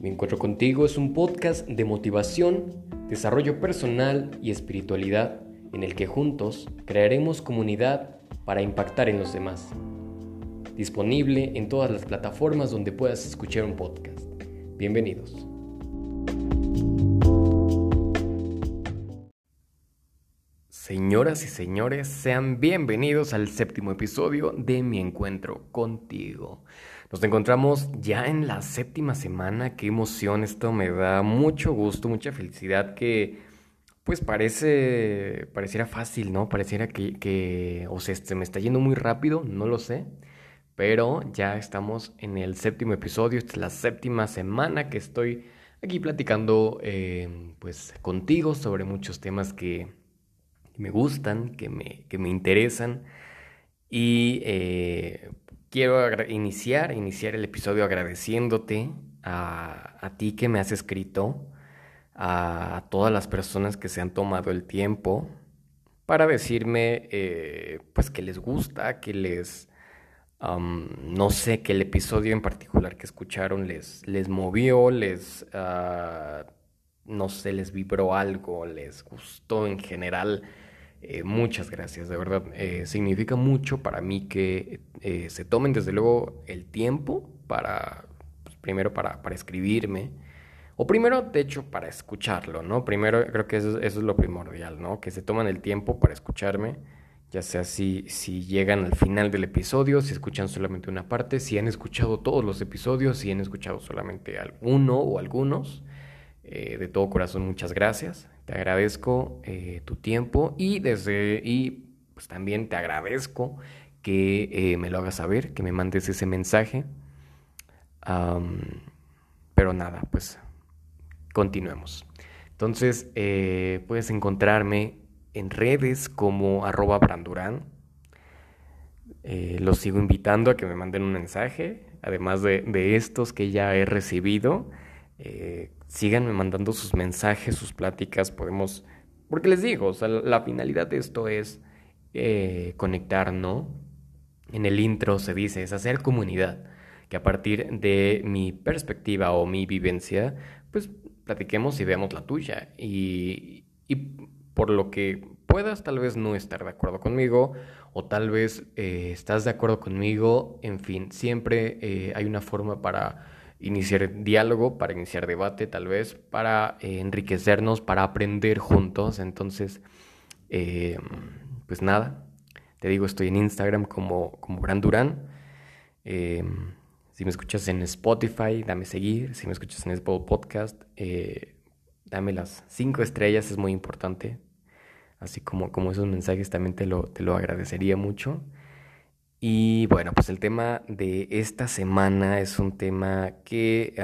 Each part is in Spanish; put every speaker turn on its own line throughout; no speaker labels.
Me encuentro contigo es un podcast de motivación, desarrollo personal y espiritualidad en el que juntos crearemos comunidad para impactar en los demás. Disponible en todas las plataformas donde puedas escuchar un podcast. Bienvenidos. Señoras y señores, sean bienvenidos al séptimo episodio de Mi Encuentro contigo. Nos encontramos ya en la séptima semana, qué emoción, esto me da mucho gusto, mucha felicidad que pues parece, pareciera fácil, ¿no? Pareciera que, que o sea, se me está yendo muy rápido, no lo sé, pero ya estamos en el séptimo episodio, esta es la séptima semana que estoy aquí platicando eh, pues contigo sobre muchos temas que me gustan, que me, que me interesan. Y eh, quiero iniciar, iniciar el episodio agradeciéndote a, ti que me has escrito, a, todas las personas que se han tomado el tiempo para decirme eh, pues que les gusta, que les... no sé, que el episodio en particular que escucharon les, les movió, les... Ah, no sé, les vibró algo, les gustó en general eh, muchas gracias, de verdad. Eh, significa mucho para mí que eh, se tomen desde luego el tiempo para, pues, primero para, para, escribirme, o primero, de hecho, para escucharlo, ¿no? Primero creo que eso, es lo primordial, ¿no? Que se toman el tiempo para escucharme, ya sea si, si llegan al final del episodio, si escuchan solamente una parte, si han escuchado todos los episodios, si han escuchado solamente uno o algunos. De todo corazón, muchas gracias. Te agradezco eh, tu tiempo y desde y pues también te agradezco que eh, me lo hagas saber, que me mandes ese mensaje. pero nada, pues continuemos. Entonces, eh, puedes encontrarme en redes como arroba brandurán. los sigo invitando a que me manden un mensaje, además de, de estos que ya he recibido síganme mandando sus mensajes, sus pláticas, podemos, porque les digo, o sea, la finalidad de esto es eh, conectar, ¿no? En el intro se dice, es hacer comunidad, que a partir de mi perspectiva o mi vivencia, pues platiquemos y veamos la tuya. Y, y por lo que puedas tal vez no estar de acuerdo conmigo o tal vez eh, estás de acuerdo conmigo, en fin, siempre eh, hay una forma para iniciar diálogo, para iniciar debate tal vez, para eh, enriquecernos, para aprender juntos. Entonces, eh, pues nada, te digo, estoy en Instagram como, como Brandurán. Eh, si me escuchas en Spotify, dame seguir. Si me escuchas en Apple Podcast, dame las cinco estrellas, es muy importante. Así como, como esos mensajes también te lo, te lo agradecería mucho. Y bueno, pues el tema de esta semana es un tema que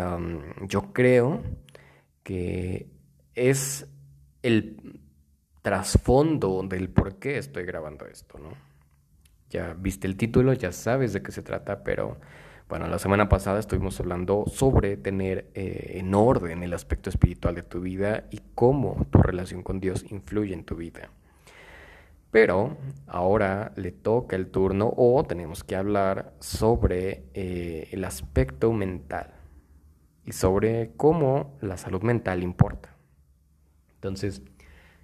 yo creo que es el trasfondo del por qué estoy grabando esto, ¿no? Ya viste el título, ya sabes de qué se trata, pero bueno, la semana pasada estuvimos hablando sobre tener eh, en orden el aspecto espiritual de tu vida y cómo tu relación con Dios influye en tu vida. Pero ahora le toca el turno o tenemos que hablar sobre eh, el aspecto mental y sobre cómo la salud mental importa. Entonces,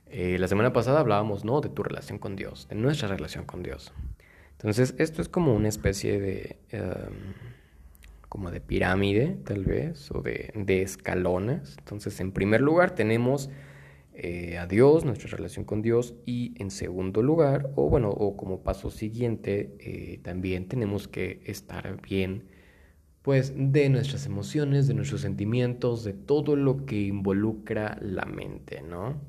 eh, la semana pasada hablábamos, ¿no? De tu relación con Dios, de nuestra relación con Dios. Entonces, esto es como una especie de, em, como de pirámide, tal vez, o de, de escalones. Entonces, en primer lugar tenemos eh, a Dios, nuestra relación con Dios y en segundo lugar, o bueno, o como paso siguiente, eh, también tenemos que estar bien pues de nuestras emociones, de nuestros sentimientos, de todo lo que involucra la mente, ¿no?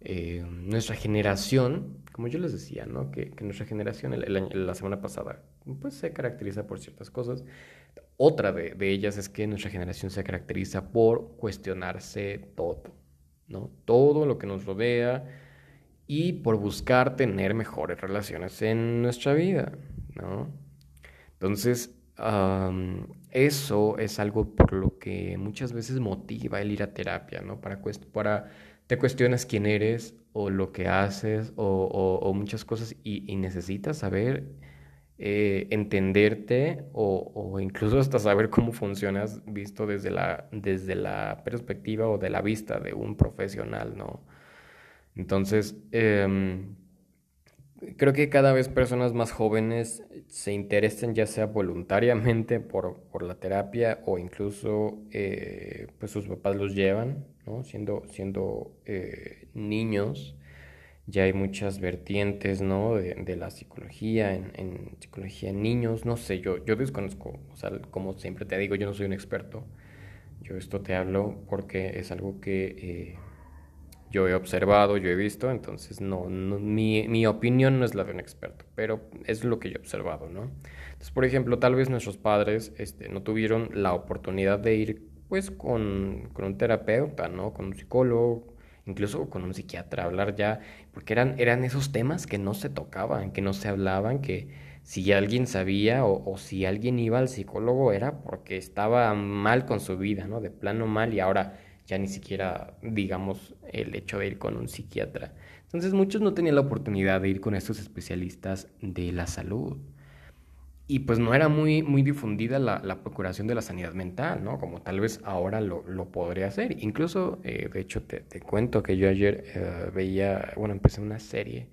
Eh, nuestra generación, como yo les decía, ¿no? Que, nuestra generación la semana pasada, pues se caracteriza por ciertas cosas. Otra de ellas es que nuestra generación se caracteriza por cuestionarse todo. ¿No? Todo lo que nos rodea y por buscar tener mejores relaciones en nuestra vida, ¿no? Entonces, eso es algo por lo que muchas veces motiva el ir a terapia, ¿no? Para, para te cuestionas quién eres o lo que haces o, muchas cosas y, necesitas saber eh, entenderte o, incluso hasta saber cómo funcionas visto desde la, desde la perspectiva o de la vista de un profesional, ¿no? Entonces, em, creo que cada vez personas más jóvenes se interesan ya sea voluntariamente por, la terapia o incluso eh, pues sus papás los llevan, ¿no? Siendo, siendo eh, niños ya hay muchas vertientes, ¿no? De, la psicología, en, psicología en niños, no sé, yo, yo desconozco, o sea, como siempre te digo, yo no soy un experto, yo esto te hablo porque es algo que eh, yo he observado, yo he visto, entonces no, mi, mi, opinión no es la de un experto, pero es lo que yo he observado, ¿no? Entonces, por ejemplo, tal vez nuestros padres este, no tuvieron la oportunidad de ir, pues, con, con un terapeuta, ¿no? Con un psicólogo, incluso con un psiquiatra, hablar ya, porque eran, eran esos temas que no se tocaban, que no se hablaban, que si alguien sabía o, si alguien iba al psicólogo era porque estaba mal con su vida, ¿no? De plano mal y ahora ya ni siquiera, digamos, el hecho de ir con un psiquiatra. Entonces muchos no tenían la oportunidad de ir con estos especialistas de la salud y pues no era muy, muy difundida la, la, procuración de la sanidad mental, ¿no? Como tal vez ahora lo, lo podría hacer. Incluso, eh, de hecho, te, te, cuento que yo ayer eh, veía, bueno, empecé una serie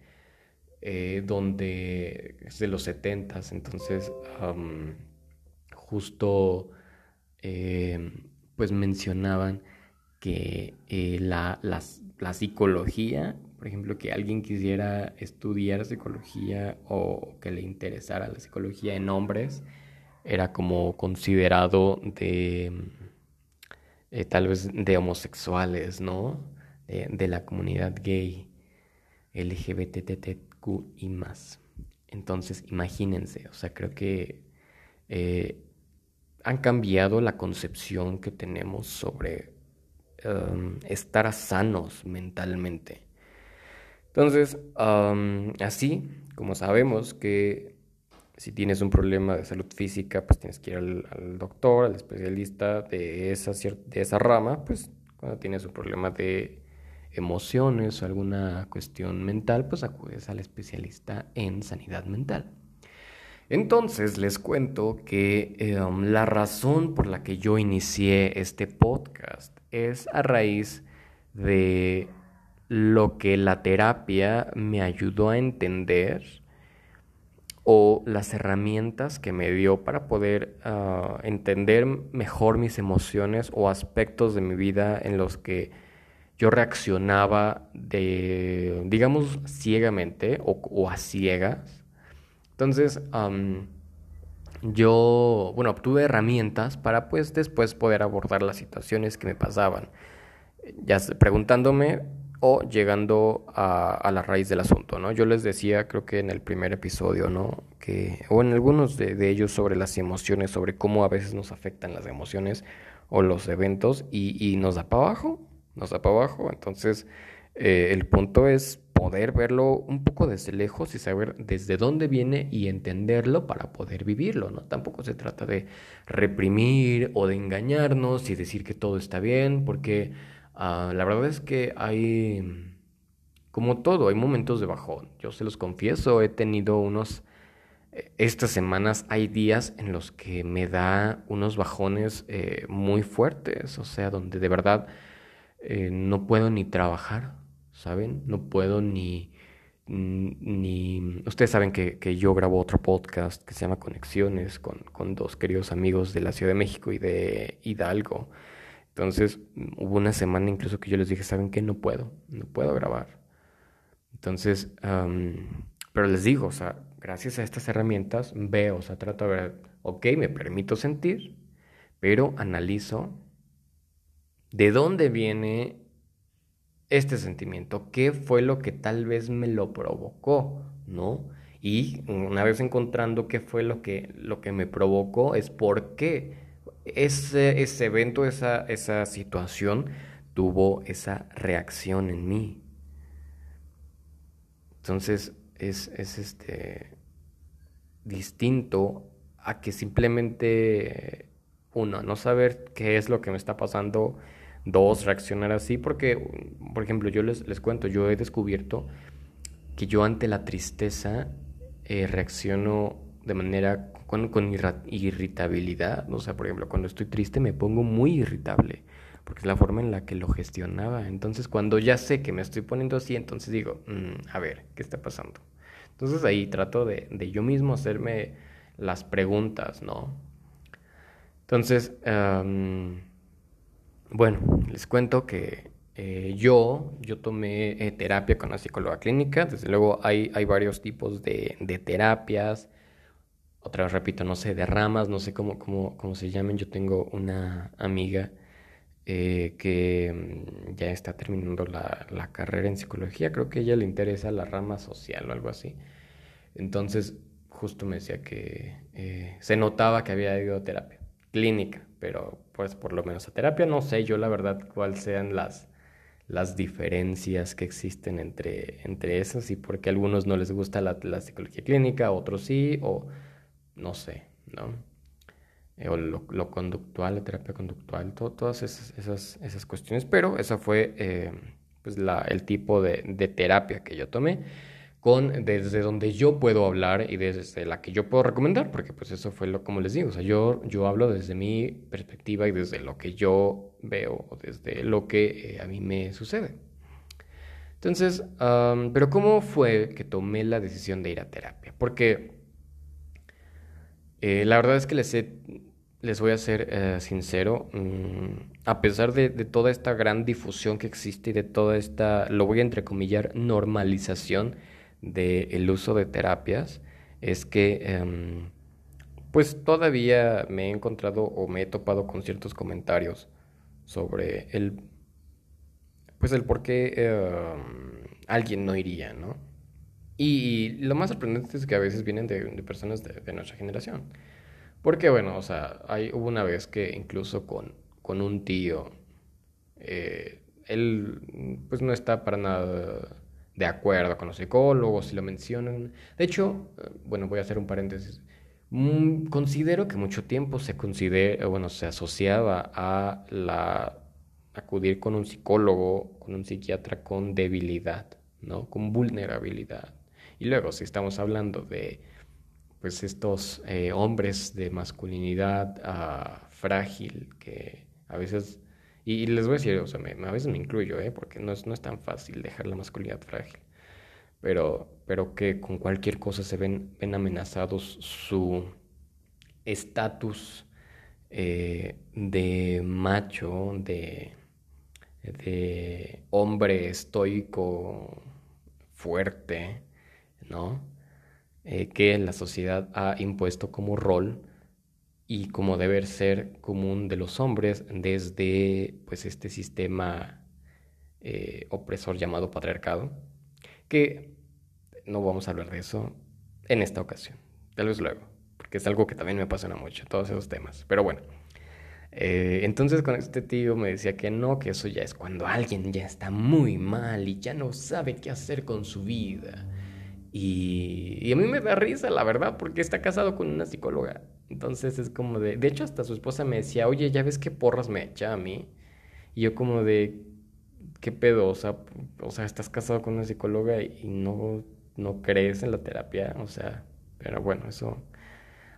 eh, donde es de los setentas, entonces justo pues mencionaban que la, la psicología por ejemplo, que alguien quisiera estudiar psicología o que le interesara la psicología en hombres, era como considerado de eh, tal vez de homosexuales, ¿no? De, la comunidad gay, LGBTTQ y más. Entonces, imagínense, o sea, creo que eh, han cambiado la concepción que tenemos sobre um, estar sanos mentalmente. Entonces, así como sabemos que si tienes un problema de salud física, pues tienes que ir al, doctor, al especialista de esa, de esa rama, pues cuando tienes un problema de emociones o alguna cuestión mental, pues acudes al especialista en sanidad mental. Entonces les cuento que em, la razón por la que yo inicié este podcast es a raíz de lo que la terapia me ayudó a entender o las herramientas que me dio para poder ah, entender mejor mis emociones o aspectos de mi vida en los que yo reaccionaba de, digamos, ciegamente o, a ciegas. Entonces, yo, bueno, obtuve herramientas para pues después poder abordar las situaciones que me pasaban. Ya preguntándome o llegando a, la raíz del asunto, ¿no? Yo les decía, creo que en el primer episodio, ¿no? Que, o en algunos de, ellos sobre las emociones, sobre cómo a veces nos afectan las emociones o los eventos y, nos da para abajo, nos da para abajo. Entonces, eh, el punto es poder verlo un poco desde lejos y saber desde dónde viene y entenderlo para poder vivirlo, ¿no? Tampoco se trata de reprimir o de engañarnos y decir que todo está bien, porque Ah, la verdad es que hay, como todo, hay momentos de bajón. Yo se los confieso, he tenido unos, eh, estas semanas hay días en los que me da unos bajones eh, muy fuertes, o sea, donde de verdad eh, no puedo ni trabajar, ¿saben? No puedo ni... Ni, ustedes saben que, que, yo grabo otro podcast que se llama Conexiones con, con dos queridos amigos de la Ciudad de México y de Hidalgo. Entonces hubo una semana incluso que yo les dije, ¿saben qué? No puedo, no puedo grabar. Entonces, pero les digo, o sea, gracias a estas herramientas veo, o sea, trato de ver, ok, me permito sentir, pero analizo de dónde viene este sentimiento, qué fue lo que tal vez me lo provocó, ¿no? Y una vez encontrando qué fue lo que, lo que me provocó, es por qué ese, ese evento, esa, esa situación tuvo esa reacción en mí. Entonces es, es este distinto a que simplemente uno, no saber qué es lo que me está pasando, dos, reaccionar así, porque, por ejemplo, yo les, les cuento, yo he descubierto que yo ante la tristeza eh, reacciono de manera con, irritabilidad. O sea, por ejemplo, cuando estoy triste me pongo muy irritable, porque es la forma en la que lo gestionaba. Entonces, cuando ya sé que me estoy poniendo así, entonces digo, mm, a ver, ¿qué está pasando? Entonces ahí trato de, de yo mismo hacerme las preguntas, ¿no? Entonces, bueno, les cuento que eh, yo, yo tomé eh, terapia con la psicóloga clínica. Desde luego hay, hay varios tipos de, de, terapias. Otra vez repito, no sé, de ramas, no sé cómo, cómo, cómo se llamen. Yo tengo una amiga eh, que mm, ya está terminando la, la, carrera en psicología. Creo que ella le interesa la rama social o algo así. Entonces, justo me decía que se notaba que había ido a terapia clínica, pero pues por lo menos a terapia no sé yo la verdad cuáles sean las, las diferencias que existen entre, entre esas y por qué a algunos no les gusta la, psicología clínica, otros sí, o no sé, ¿no? Eh, o lo, conductual, la terapia conductual, todas esas, esas, esas, cuestiones, pero esa fue eh, pues la, el tipo de, de terapia que yo tomé con desde donde yo puedo hablar y desde la que yo puedo recomendar, porque pues eso fue lo como les digo, o sea, yo, yo hablo desde mi perspectiva y desde lo que yo veo desde lo que eh, a mí me sucede. Entonces, pero ¿cómo fue que tomé la decisión de ir a terapia? Porque eh, la verdad es que les, les voy a ser eh, sincero, mm, a pesar de, de, toda esta gran difusión que existe y de toda esta, lo voy a entrecomillar, normalización, del uso de terapias es que em, pues todavía me he encontrado o me he topado con ciertos comentarios sobre el pues el por qué em, alguien no iría, ¿no? Y, lo más sorprendente es que a veces vienen de, personas de, nuestra generación. Porque bueno, o sea, hay, hubo una vez que incluso con, con un tío, eh, él pues no está para nada de acuerdo con los psicólogos, si lo mencionan. De hecho, eh, bueno, voy a hacer un paréntesis. Mm, considero que mucho tiempo se considera, bueno, se asociaba a la acudir con un psicólogo, con un psiquiatra con debilidad, ¿no? Con vulnerabilidad. Y luego, si estamos hablando de, pues, estos eh, hombres de masculinidad ah, frágil que a veces y, les voy a decir, o sea, a veces me incluyo, ¿eh? Porque no es, no es tan fácil dejar la masculinidad frágil. Pero, pero que con cualquier cosa se ven, ven amenazados su estatus eh, de macho, de, de hombre estoico, fuerte, ¿no? Eh, que la sociedad ha impuesto como rol y como deber ser común de los hombres desde pues este sistema eh, opresor llamado patriarcado, que no vamos a hablar de eso en esta ocasión, tal vez luego, porque es algo que también me apasiona mucho, todos esos temas, pero bueno. Eh, entonces con este tío me decía que no, que eso ya es cuando alguien ya está muy mal y ya no sabe qué hacer con su vida. Y, a mí me da risa, la verdad, porque está casado con una psicóloga. Entonces es como de... De hecho, hasta su esposa me decía, oye, ¿ya ves qué porras me echa a mí? Y yo como de... ¿Qué pedo? O sea, o sea estás casado con una psicóloga y no, no crees en la terapia. O sea, pero bueno, eso...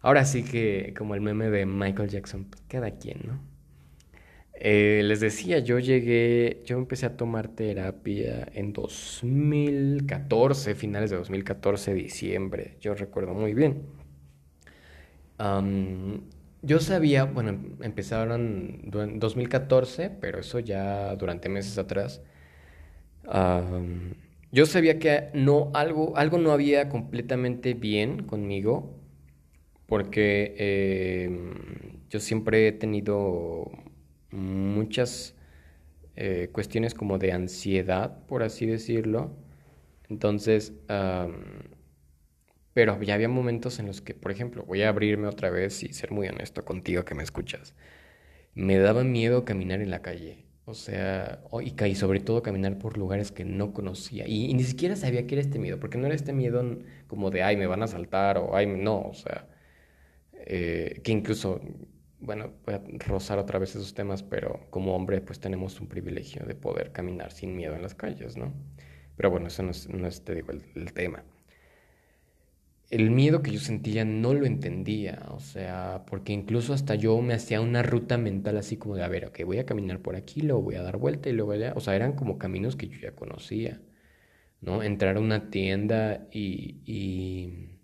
Ahora sí que como el meme de Michael Jackson, pues cada quien, ¿no? Eh, les decía, yo llegué, yo empecé a tomar terapia en 2014, finales de 2014, diciembre, yo recuerdo muy bien. yo sabía, bueno, empezaron en 2014, pero eso ya durante meses atrás. yo sabía que no, algo, algo no había completamente bien conmigo, porque em, yo siempre he tenido muchas eh, cuestiones como de ansiedad, por así decirlo. Entonces, pero ya había momentos en los que, por ejemplo, voy a abrirme otra vez y ser muy honesto contigo que me escuchas. Me daba miedo caminar en la calle. O sea, y, y sobre todo caminar por lugares que no conocía. Y, ni siquiera sabía que era este miedo, porque no era este miedo como de, ay, me van a saltar o, ay, no, o sea, eh, que incluso bueno, voy a rozar otra vez esos temas, pero como hombre pues tenemos un privilegio de poder caminar sin miedo en las calles, ¿no? Pero bueno, eso no es, te digo, el, tema. el miedo que yo sentía no lo entendía, o sea, porque incluso hasta yo me hacía una ruta mental así como de, a ver, ok, voy a caminar por aquí, luego voy a dar vuelta y luego allá, o sea, eran como caminos que yo ya conocía, ¿no? Entrar a una tienda y, y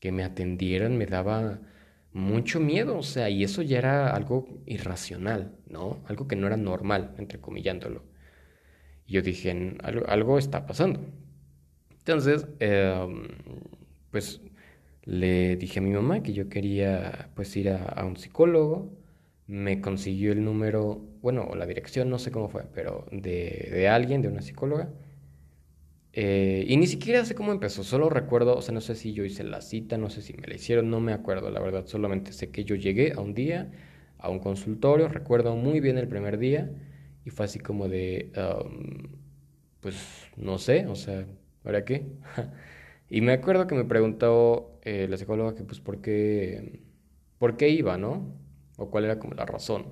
que me atendieran me daba mucho miedo, o sea, y eso ya era algo irracional, ¿no? Algo que no era normal, entrecomillándolo. Y yo dije, algo, está pasando. Entonces, eh, pues le dije a mi mamá que yo quería pues ir a, un psicólogo, me consiguió el número, bueno, o la dirección, no sé cómo fue, pero de, de alguien, de una psicóloga. Eh, y ni siquiera sé cómo empezó, solo recuerdo, o sea, no sé si yo hice la cita, no sé si me la hicieron, no me acuerdo, la verdad, solamente sé que yo llegué a un día, a un consultorio, recuerdo muy bien el primer día, y fue así como de, pues, no sé, o sea, ¿ahora qué? Y me acuerdo que me preguntó eh, la psicóloga que pues por qué, por qué iba, ¿no? O cuál era como la razón.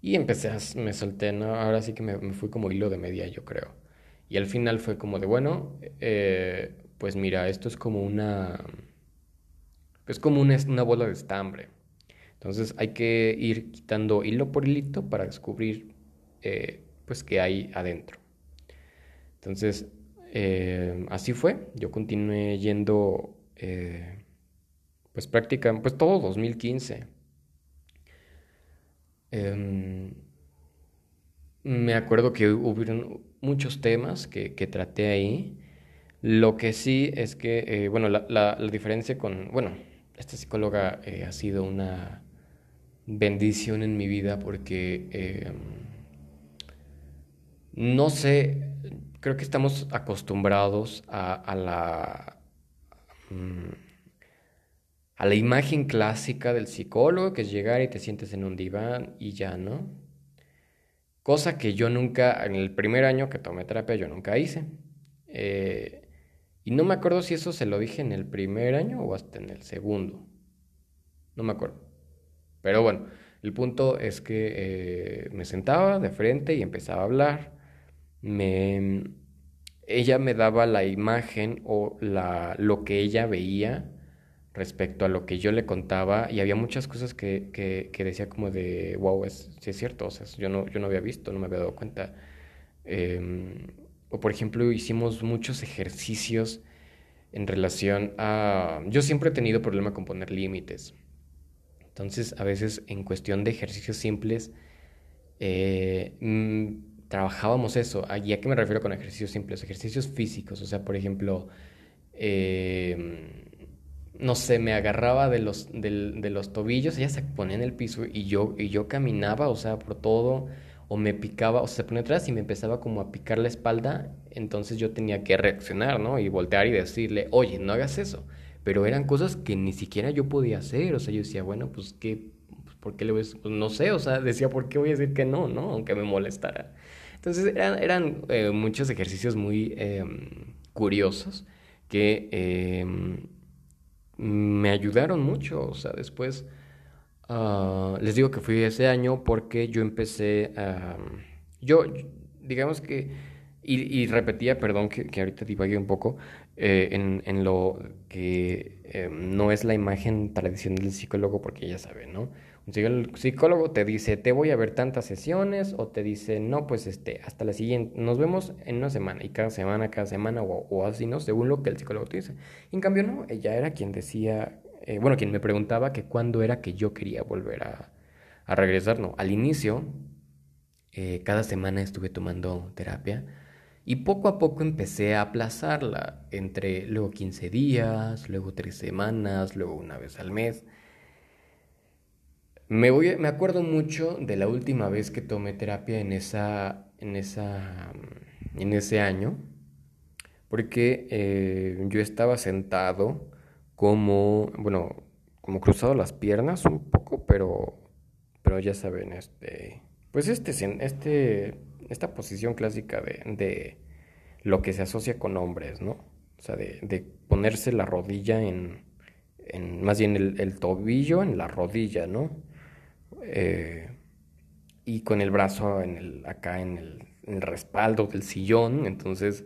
Y empecé, a, me solté, ¿no? Ahora sí que me, fui como hilo de media, yo creo. Y al final fue como de, bueno, eh, pues mira, esto es como una, es como una, una bola de estambre. Entonces hay que ir quitando hilo por hilito para descubrir, eh, pues, qué hay adentro. Entonces, eh, así fue, yo continué yendo, pues prácticamente, pues todo 2015. Em, me acuerdo que hubo muchos temas que, traté ahí. Lo que sí es que, eh, bueno, la, diferencia con, bueno, esta psicóloga ha sido una bendición en mi vida porque em, no sé, creo que estamos acostumbrados a, la... Mm, a la imagen clásica del psicólogo, que es llegar y te sientes en un diván y ya, ¿no? Cosa que yo nunca, en el primer año que tomé terapia, yo nunca hice. Eh, y no me acuerdo si eso se lo dije en el primer año o hasta en el segundo. No me acuerdo. Pero bueno, el punto es que eh, me sentaba de frente y empezaba a hablar me, ella me daba la imagen o la, lo que ella veía respecto a lo que yo le contaba y había muchas cosas que, que, decía como de, wow, es, sí es cierto, o sea, yo no, yo no había visto, no me había dado cuenta. Em, o por ejemplo, hicimos muchos ejercicios en relación a... Yo siempre he tenido problema con poner límites. Entonces, a veces en cuestión de ejercicios simples, eh, mm, trabajábamos eso. ¿A qué me refiero con ejercicios simples? Ejercicios físicos. O sea, por ejemplo, em, no sé, me agarraba de los, de, los tobillos, ella se ponía en el piso y yo, y yo caminaba, o sea, por todo, o me picaba, o sea, se ponía atrás y me empezaba como a picar la espalda, entonces yo tenía que reaccionar, ¿no? Y voltear y decirle, oye, no hagas eso. Pero eran cosas que ni siquiera yo podía hacer, o sea, yo decía, bueno, pues, ¿qué? Pues, ¿Por qué le voy a... Pues, no sé, o sea, decía, ¿por qué voy a decir que no, no? Aunque me molestara. Entonces eran, eh, muchos ejercicios muy em, curiosos que em, me ayudaron mucho. O sea, después ah, les digo que fui ese año porque yo empecé a... yo, digamos que... Y, repetía, perdón que, que ahorita divagué un poco, eh, en, en, lo que em, no es la imagen tradicional del psicólogo, porque ya saben, ¿no? El psicólogo te dice, te voy a ver tantas sesiones, o te dice, no, pues este, hasta la siguiente, nos vemos en una semana, y cada semana, cada semana, o, así, ¿no? Según lo que el psicólogo te dice. en cambio, no, ella era quien decía, eh, bueno, quien me preguntaba que cuándo era que yo quería volver a, a regresar, no. Al inicio, eh, cada semana estuve tomando terapia, y poco a poco empecé a aplazarla, entre luego 15 días, luego 3 semanas, luego una vez al mes. Me, voy, me acuerdo mucho de la última vez que tomé terapia en, esa, en, esa, en ese año, porque eh, yo estaba sentado como, bueno, como cruzado las piernas un poco, pero, pero ya saben, este, pues este, este, esta posición clásica de, de lo que se asocia con hombres, ¿no? O sea, de, de ponerse la rodilla en, en más bien el tobillo en la rodilla, ¿no? Eh, y con el brazo en el, acá en el, respaldo del sillón. Entonces,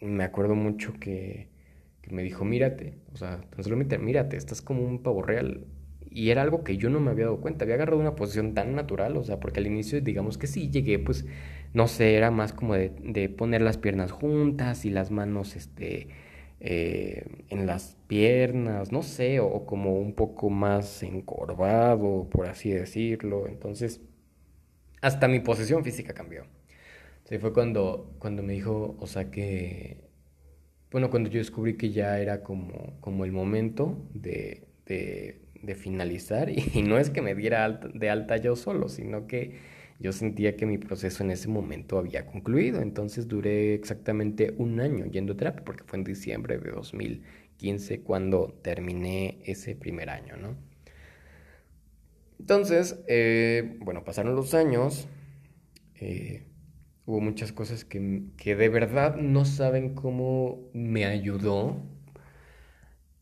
me acuerdo mucho que, que me dijo, mírate, o sea, tan solo mírate, estás como un pavo real. Y era algo que yo no me había dado cuenta, había agarrado una posición tan natural, o sea, porque al inicio digamos que sí, llegué pues, no sé, era más como de, de poner las piernas juntas y las manos, este, eh, en las piernas, no sé, o, como un poco más encorvado, por así decirlo. Entonces, hasta mi posición física cambió. Sí, fue cuando, cuando me dijo, o sea que, bueno, cuando yo descubrí que ya era como, como el momento de, de, de finalizar, y, no es que me diera de alta yo solo, sino que yo sentía que mi proceso en ese momento había concluido. Entonces duré exactamente un año yendo a terapia, porque fue en diciembre de 2015 cuando terminé ese primer año, ¿no? Entonces, eh, bueno, pasaron los años. Eh, hubo muchas cosas que, que de verdad no saben cómo me ayudó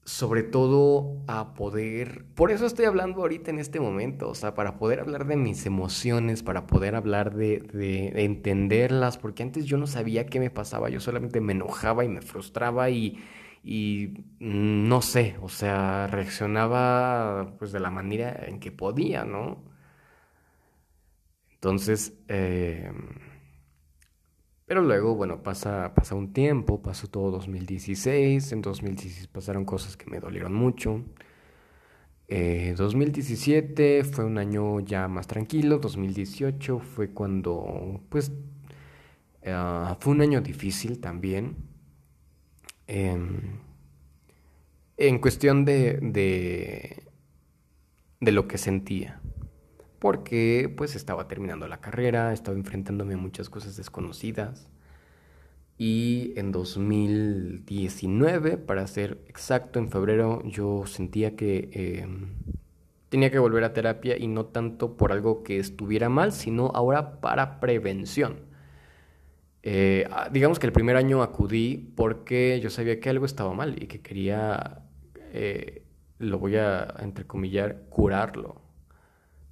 sobre todo a poder, por eso estoy hablando ahorita en este momento, o sea, para poder hablar de mis emociones, para poder hablar de, de, entenderlas, porque antes yo no sabía qué me pasaba, yo solamente me enojaba y me frustraba y, y no sé, o sea, reaccionaba pues de la manera en que podía, ¿no? Entonces, eh, pero luego, bueno, pasa, pasa un tiempo, pasó todo 2016, en 2016 pasaron cosas que me dolieron mucho. 2017 eh, fue un año ya más tranquilo, 2018 fue cuando, pues, ah, fue un año difícil también. Em, en cuestión de, de, de lo que sentía porque pues estaba terminando la carrera, estaba enfrentándome a muchas cosas desconocidas. Y en 2019, para ser exacto, en febrero yo sentía que em, tenía que volver a terapia y no tanto por algo que estuviera mal, sino ahora para prevención. Eh, ah, digamos que el primer año acudí porque yo sabía que algo estaba mal y que quería, eh, lo voy a entrecomillar, curarlo.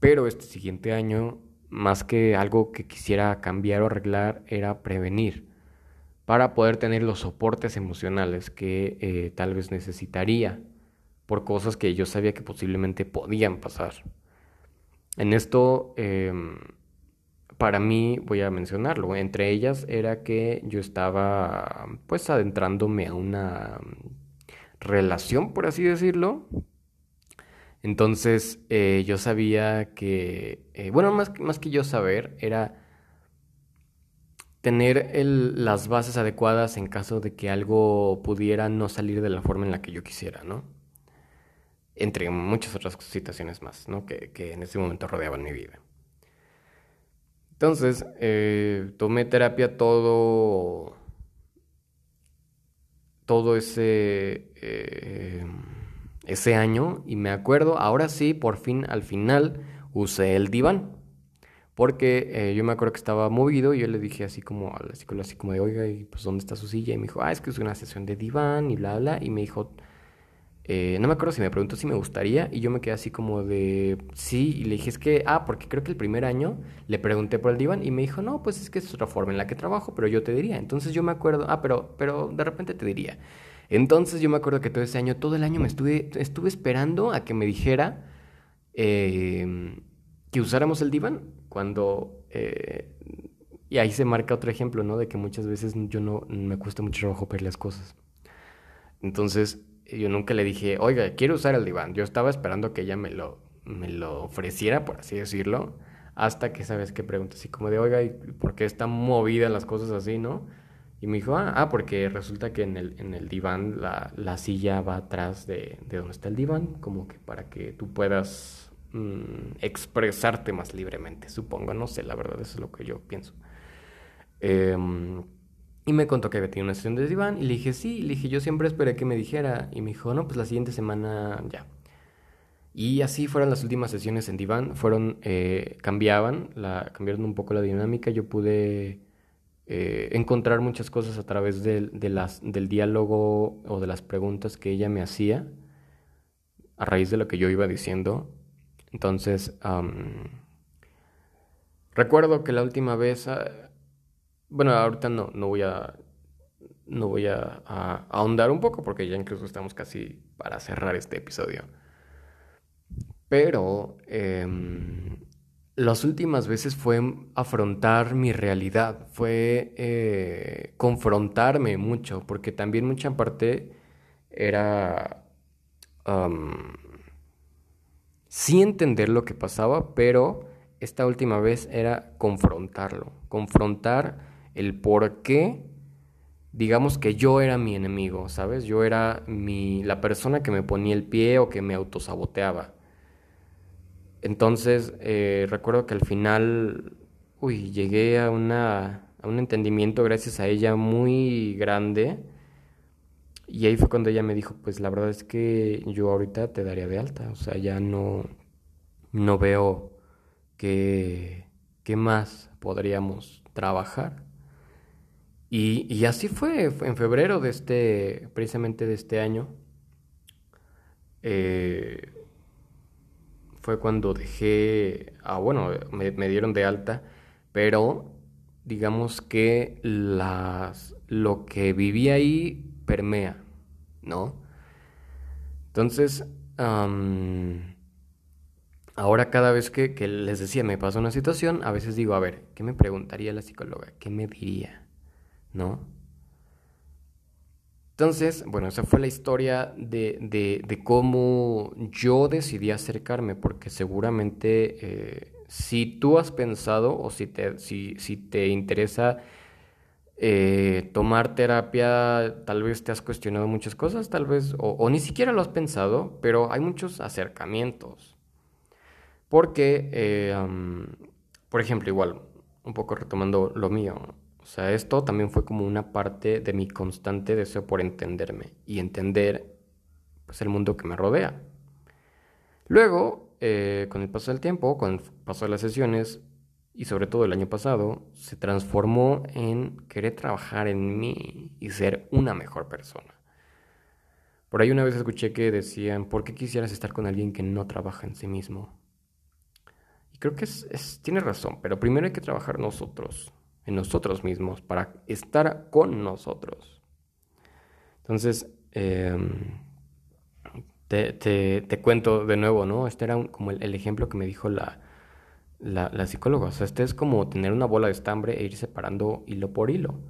Pero este siguiente año, más que algo que quisiera cambiar o arreglar, era prevenir para poder tener los soportes emocionales que eh, tal vez necesitaría por cosas que yo sabía que posiblemente podían pasar. En esto, em, para mí, voy a mencionarlo, entre ellas era que yo estaba pues adentrándome a una relación, por así decirlo, entonces eh, yo sabía que, eh, bueno, más, más que yo saber, era tener las bases adecuadas en caso de que algo pudiera no salir de la forma en la que yo quisiera, ¿no? Entre muchas otras situaciones más, ¿no? Que, que en ese momento rodeaban mi vida. Entonces, eh, tomé terapia todo, todo ese ese año y me acuerdo, ahora sí, por fin, al final, usé el diván. Porque eh, yo me acuerdo que estaba movido y yo le dije así como a la psicóloga, así como de, oiga, ¿y pues dónde está su silla? Y me dijo, ah, es que es una sesión de diván y bla, bla. Y me dijo, eh, no me acuerdo si me preguntó si me gustaría y yo me quedé así como de, sí, y le dije, es que, ah, porque creo que el primer año le pregunté por el diván y me dijo, no, pues es que es otra forma en la que trabajo, pero yo te diría. Entonces yo me acuerdo, ah, pero, pero de repente te diría. Entonces yo me acuerdo que todo ese año, todo el año me estuve, estuve esperando a que me dijera em, que usáramos el diván. Cuando... Eh, y ahí se marca otro ejemplo, ¿no? De que muchas veces yo no me cuesta mucho trabajo ver las cosas. Entonces yo nunca le dije, oiga, quiero usar el diván. Yo estaba esperando que ella me lo, me lo ofreciera, por así decirlo, hasta que, ¿sabes qué? Pregunta así como de, oiga, ¿por qué están movidas las cosas así, no? Y me dijo, ah, ah, porque resulta que en el, en el diván la, la silla va atrás de, de, donde está el diván, como que para que tú puedas mm, expresarte más libremente, supongo, no sé, la verdad, eso es lo que yo pienso. Em, y me contó que había tenido una sesión de diván y le dije, sí, le dije, yo siempre esperé que me dijera y me dijo, no, pues la siguiente semana ya. Y así fueron las últimas sesiones en diván, fueron, eh, cambiaban, cambiaron un poco la dinámica, yo pude eh, encontrar muchas cosas a través del diálogo o de las preguntas que ella me hacía a raíz de lo que yo iba diciendo. Entonces, recuerdo que la última vez, ah, bueno, ahorita no, no voy a no voy a, ahondar un poco porque ya incluso estamos casi para cerrar este episodio. Pero em, las últimas veces fue afrontar mi realidad, fue eh, confrontarme mucho, porque también mucha parte era sí entender lo que pasaba, pero esta última vez era confrontarlo, confrontar el por qué, digamos que yo era mi enemigo, ¿sabes? Yo era mi, la persona que me ponía el pie o que me autosaboteaba. Entonces, eh, recuerdo que al final, uy, llegué a, una, a un entendimiento gracias a ella muy grande. Y ahí fue cuando ella me dijo, pues la verdad es que yo ahorita te daría de alta, o sea, ya no, no veo qué, qué más podríamos trabajar. Y, y así fue, en febrero de este, precisamente de este año. Eh, fue cuando dejé, ah, bueno, me, dieron de alta, pero digamos que las, lo que viví ahí permea, ¿no? Entonces, ahora cada vez que, que, les decía, me pasa una situación, a veces digo, a ver, ¿qué me preguntaría la psicóloga? ¿Qué me diría? ¿No? Entonces, bueno, esa fue la historia de, de, cómo yo decidí acercarme, porque seguramente eh, si tú has pensado o si te, si, si te interesa eh, tomar terapia, tal vez te has cuestionado muchas cosas, tal vez, o, ni siquiera lo has pensado, pero hay muchos acercamientos. Porque, eh, por ejemplo, igual, un poco retomando lo mío, sea, esto también fue como una parte de mi constante deseo por entenderme y entender pues, el mundo que me rodea. Luego, eh, con el paso del tiempo, con el paso de las sesiones y sobre todo el año pasado, se transformó en querer trabajar en mí y ser una mejor persona. Por ahí una vez escuché que decían, ¿por qué quisieras estar con alguien que no trabaja en sí mismo? Y creo que es, tiene razón, pero primero hay que trabajar nosotros nosotros mismos, para estar con nosotros. Entonces, em, te, cuento de nuevo, ¿no? Este era como el, ejemplo que me dijo la, la, psicóloga. O sea, este es como tener una bola de estambre e ir separando hilo por hilo.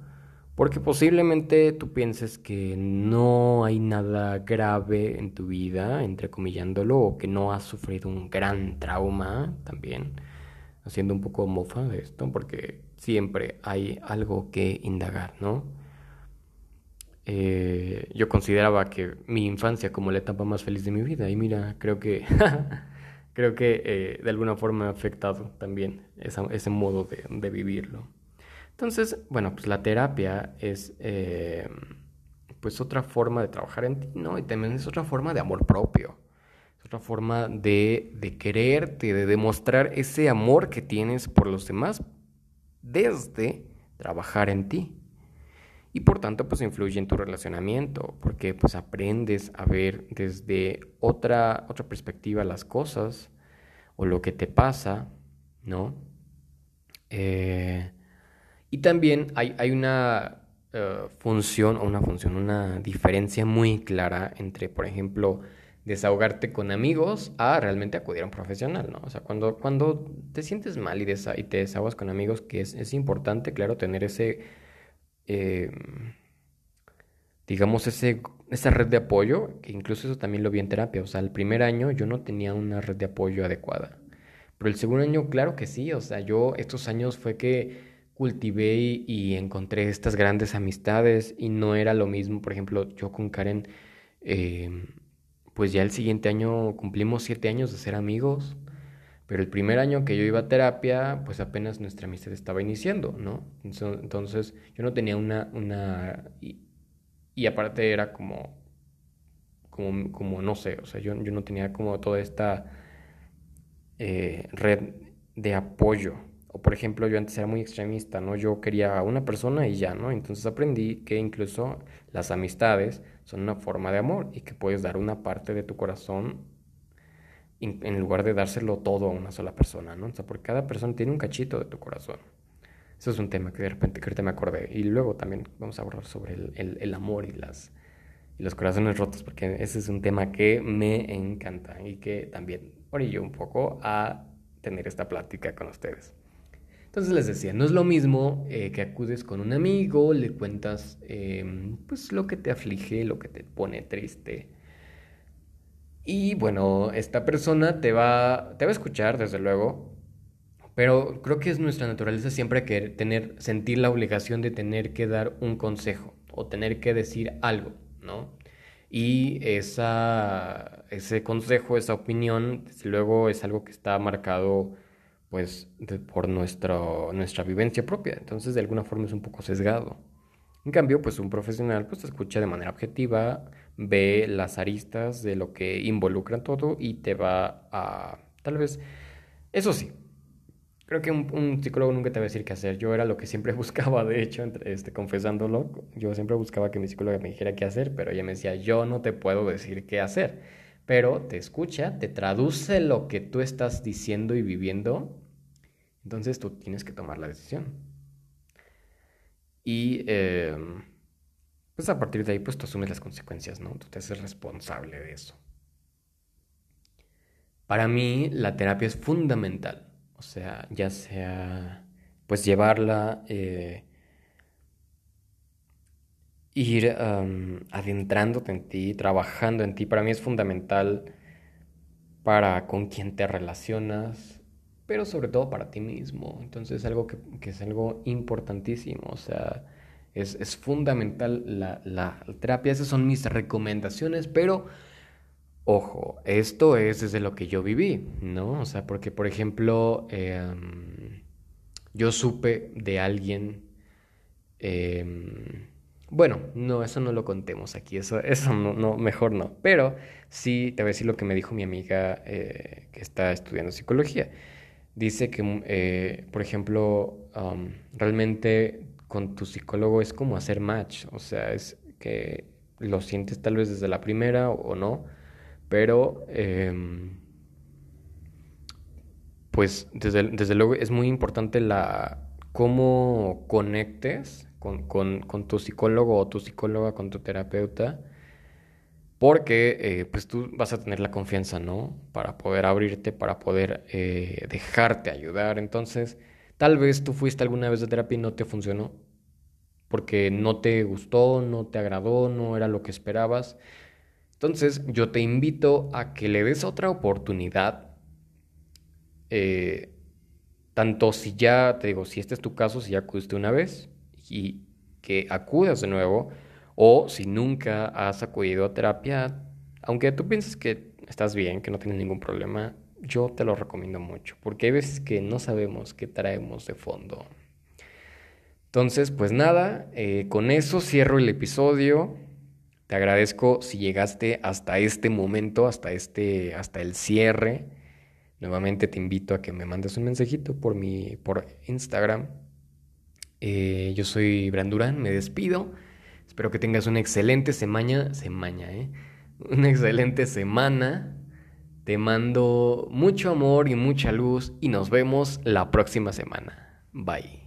Porque posiblemente tú pienses que no hay nada grave en tu vida, entrecomillándolo, o que no has sufrido un gran trauma también, haciendo un poco mofa de esto, porque siempre hay algo que indagar, ¿no? Eh, yo consideraba que mi infancia como la etapa más feliz de mi vida y mira, creo que creo que eh, de alguna forma ha afectado también ese modo de, vivirlo. Entonces, bueno, pues la terapia es eh, pues otra forma de trabajar en ti, ¿no? Y también es otra forma de amor propio. Es otra forma de, de quererte, de demostrar ese amor que tienes por los demás, desde trabajar en ti. Y por tanto, pues influye en tu relacionamiento, porque pues aprendes a ver desde otra, otra perspectiva las cosas o lo que te pasa, ¿no? Eh, y también hay, hay una uh, función, o una función, una diferencia muy clara entre, por ejemplo, desahogarte con amigos a realmente acudir a un profesional, ¿no? O sea, cuando, cuando te sientes mal y, y te desahogas con amigos, que es, es importante, claro, tener ese, em, digamos, ese, esa red de apoyo, que incluso eso también lo vi en terapia, o sea, el primer año yo no tenía una red de apoyo adecuada, pero el segundo año, claro que sí, o sea, yo estos años fue que cultivé y, y encontré estas grandes amistades y no era lo mismo, por ejemplo, yo con Karen... Eh, pues ya el siguiente año cumplimos siete años de ser amigos, pero el primer año que yo iba a terapia, pues apenas nuestra amistad estaba iniciando, ¿no? Entonces yo no tenía una, una, y, aparte era como, como, como, no sé, o sea, yo, yo no tenía como toda esta eh, red de apoyo. O por ejemplo, yo antes era muy extremista, ¿no? Yo quería a una persona y ya, ¿no? Entonces aprendí que incluso las amistades son una forma de amor y que puedes dar una parte de tu corazón en lugar de dárselo todo a una sola persona, ¿no? O sea, porque cada persona tiene un cachito de tu corazón. Eso es un tema que de repente que me acordé. Y luego también vamos a hablar sobre el, amor y, las, y los corazones rotos, porque ese es un tema que me encanta y que también orilló un poco a tener esta plática con ustedes. Entonces les decía, no es lo mismo eh, que acudes con un amigo, le cuentas em, pues lo que te aflige, lo que te pone triste. Y bueno, esta persona te va, te va a escuchar, desde luego, pero creo que es nuestra naturaleza siempre que tener, sentir la obligación de tener que dar un consejo o tener que decir algo, ¿no? Y esa, ese consejo, esa opinión, desde luego es algo que está marcado pues por nuestro, nuestra vivencia propia. Entonces, de alguna forma es un poco sesgado. En cambio, pues un profesional pues te escucha de manera objetiva, ve las aristas de lo que involucra todo y te va a, tal vez, eso sí, creo que un, psicólogo nunca te va a decir qué hacer. Yo era lo que siempre buscaba, de hecho, este, confesándolo, yo siempre buscaba que mi psicóloga me dijera qué hacer, pero ella me decía, yo no te puedo decir qué hacer, pero te escucha, te traduce lo que tú estás diciendo y viviendo entonces tú tienes que tomar la decisión. Y em, pues a partir de ahí pues tú asumes las consecuencias, ¿no? Tú te haces responsable de eso. Para mí la terapia es fundamental. O sea, ya sea pues llevarla, eh, ir adentrándote en ti, trabajando en ti. Para mí es fundamental para con quién te relacionas, pero sobre todo para ti mismo. Entonces es algo que, es algo importantísimo, o sea, es, fundamental la, la, terapia, esas son mis recomendaciones, pero ojo, esto es desde lo que yo viví, ¿no? O sea, porque por ejemplo, em, yo supe de alguien... Em, bueno, no, eso no lo contemos aquí, eso, eso no, no, mejor no. Pero sí te voy a decir lo que me dijo mi amiga eh, que está estudiando psicología dice que, eh, por ejemplo, realmente con tu psicólogo es como hacer match, o sea, es que lo sientes tal vez desde la primera o, no, pero em, pues desde, desde, luego es muy importante la cómo conectes con, con tu psicólogo o tu psicóloga, con tu terapeuta porque eh, pues tú vas a tener la confianza, ¿no? Para poder abrirte, para poder eh, dejarte ayudar. Entonces, tal vez tú fuiste alguna vez de terapia y no te funcionó, porque no te gustó, no te agradó, no era lo que esperabas. Entonces, yo te invito a que le des otra oportunidad. Eh, tanto si ya, te digo, si este es tu caso, si ya acudiste una vez y que acudas de nuevo, o si nunca has acudido a terapia, aunque tú pienses que estás bien, que no tienes ningún problema, yo te lo recomiendo mucho, porque hay veces que no sabemos qué traemos de fondo. Entonces, pues nada, eh, con eso cierro el episodio. Te agradezco si llegaste hasta este momento, hasta, este, hasta el cierre. Nuevamente te invito a que me mandes un mensajito por, mi, por Instagram. Eh, yo soy Brandurán, me despido. Espero que tengas una excelente semana, semana, ¿eh? Una excelente semana. Te mando mucho amor y mucha luz y nos vemos la próxima semana. Bye.